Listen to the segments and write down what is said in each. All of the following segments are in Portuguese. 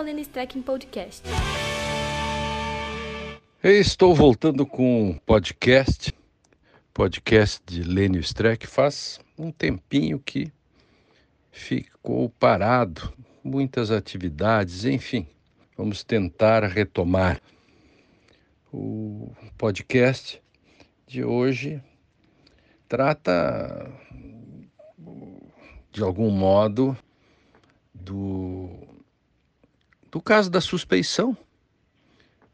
ao Lenny Strecking Podcast. estou voltando com podcast, podcast de Lênio Streck. Faz um tempinho que ficou parado, muitas atividades, enfim. Vamos tentar retomar. O podcast de hoje trata, de algum modo, do, do caso da suspeição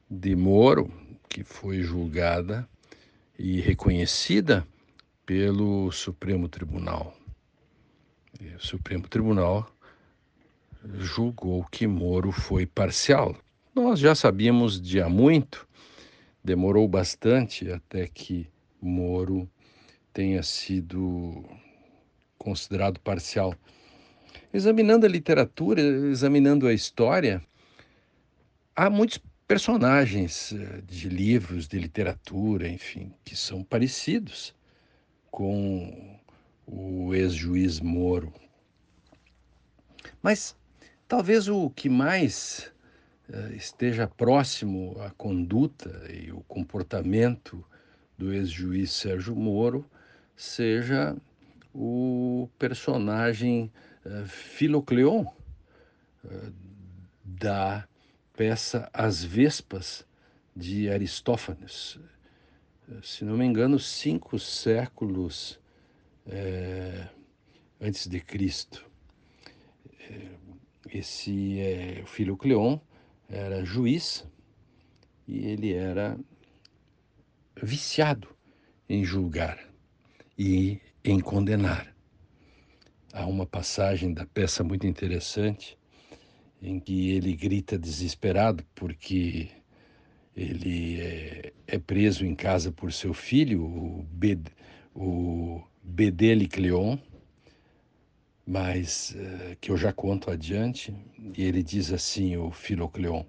de Moro, que foi julgada e reconhecida pelo Supremo Tribunal. O Supremo Tribunal julgou que Moro foi parcial. Nós já sabíamos de há muito, demorou bastante até que Moro tenha sido considerado parcial. Examinando a literatura, examinando a história, há muitos personagens eh, de livros, de literatura, enfim, que são parecidos com o ex-juiz Moro. Mas talvez o que mais uh, esteja próximo à conduta e o comportamento do ex-juiz Sérgio Moro seja o personagem Filocleon uh, da peça As Vespas de Aristófanes. Se não me engano, cinco séculos é, antes de Cristo. Esse é, o filho Cleon era juiz e ele era viciado em julgar e em condenar. Há uma passagem da peça muito interessante em que ele grita desesperado porque ele é, é preso em casa por seu filho, o, Bed, o Bedele Cleon, mas uh, que eu já conto adiante, e ele diz assim, o Filocleon,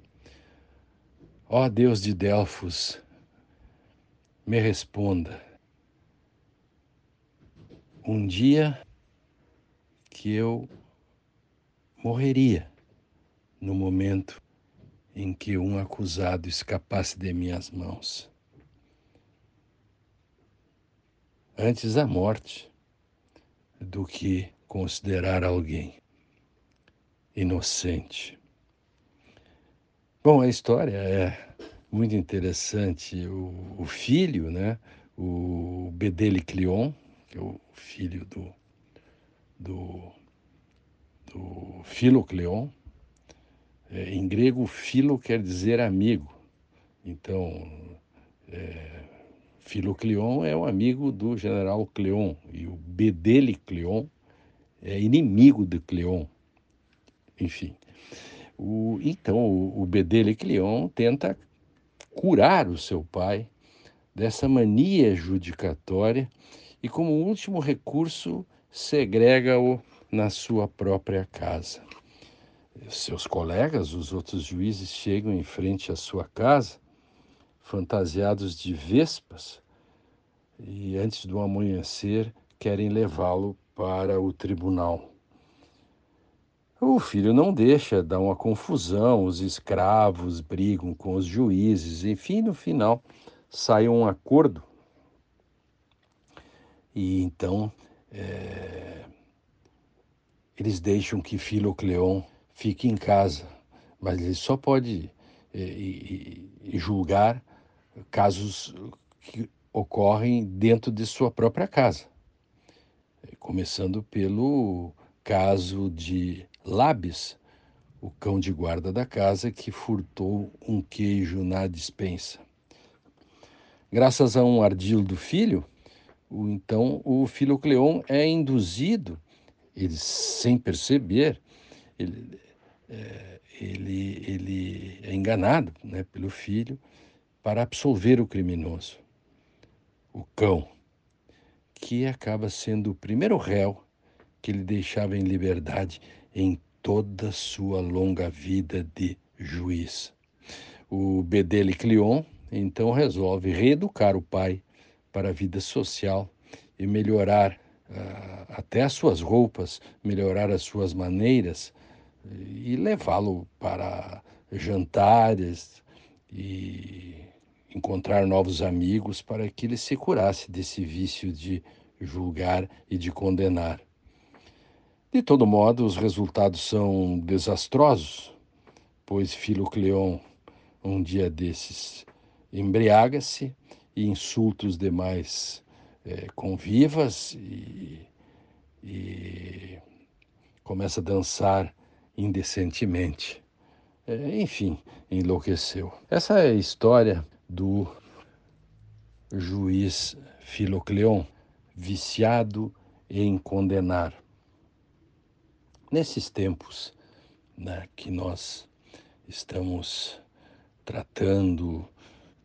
ó oh, Deus de Delfos, me responda, um dia que eu morreria no momento em que um acusado escapasse de minhas mãos. Antes a morte do que considerar alguém inocente. Bom, a história é muito interessante. O, o filho, né, o Bedele Cleon, que é o filho do, do, do Filocleon. É, em grego, filo quer dizer amigo. Então, é, Filocleon é um amigo do general Cleon e o Bedele Cleon é inimigo de Cleon. Enfim. O, então, o, o Bedele Cleon tenta curar o seu pai dessa mania judicatória e, como último recurso, segrega-o na sua própria casa. Seus colegas, os outros juízes, chegam em frente à sua casa, fantasiados de vespas, e antes do amanhecer querem levá-lo para o tribunal. O filho não deixa, dá uma confusão, os escravos brigam com os juízes, enfim, no final sai um acordo e então é, eles deixam que Filocleon fique em casa, mas ele só pode é, julgar casos que ocorrem dentro de sua própria casa, começando pelo caso de Labis, o cão de guarda da casa que furtou um queijo na dispensa. Graças a um ardil do filho, então o Filocleon é induzido, ele sem perceber, ele, é, ele, ele é enganado né, pelo filho para absolver o criminoso, o cão, que acaba sendo o primeiro réu que ele deixava em liberdade em toda sua longa vida de juiz. O Bedele Cleon então resolve reeducar o pai para a vida social e melhorar uh, até as suas roupas, melhorar as suas maneiras e levá-lo para jantares e encontrar novos amigos para que ele se curasse desse vício de julgar e de condenar. De todo modo, os resultados são desastrosos, pois Filocleon, um dia desses, embriaga-se e insulta os demais é, convivas e, e começa a dançar indecentemente. É, enfim, enlouqueceu. Essa é a história do juiz Filocleon, viciado em condenar. Nesses tempos né, que nós estamos tratando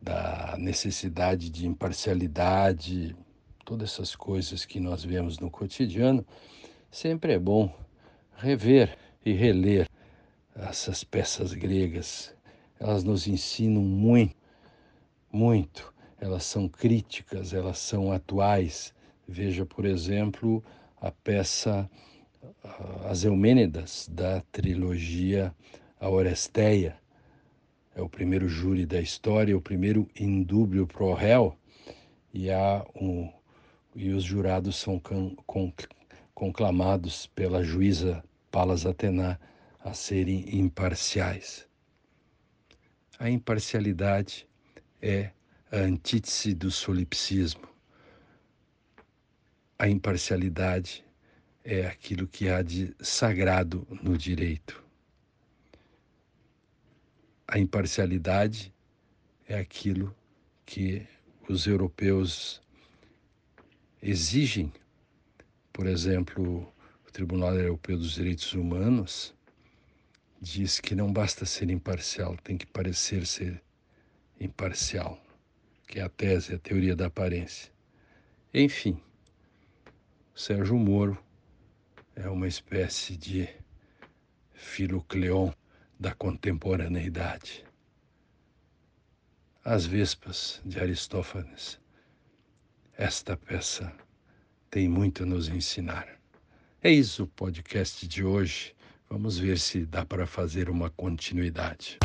da necessidade de imparcialidade, todas essas coisas que nós vemos no cotidiano, sempre é bom rever e reler essas peças gregas. Elas nos ensinam muito, muito. Elas são críticas, elas são atuais. Veja, por exemplo, a peça As Eumênidas, da trilogia A Oresteia. É o primeiro júri da história, o primeiro indúbio pro réu, e, há um, e os jurados são conclamados pela juíza Palas Atena a serem imparciais. A imparcialidade é a antítese do solipsismo. A imparcialidade é aquilo que há de sagrado no direito. A imparcialidade é aquilo que os europeus exigem, por exemplo, Tribunal Europeu dos Direitos Humanos diz que não basta ser imparcial, tem que parecer ser imparcial, que é a tese, a teoria da aparência. Enfim, Sérgio Moro é uma espécie de Filocleon da contemporaneidade. As Vespas de Aristófanes. Esta peça tem muito a nos ensinar. É isso o podcast de hoje. Vamos ver se dá para fazer uma continuidade.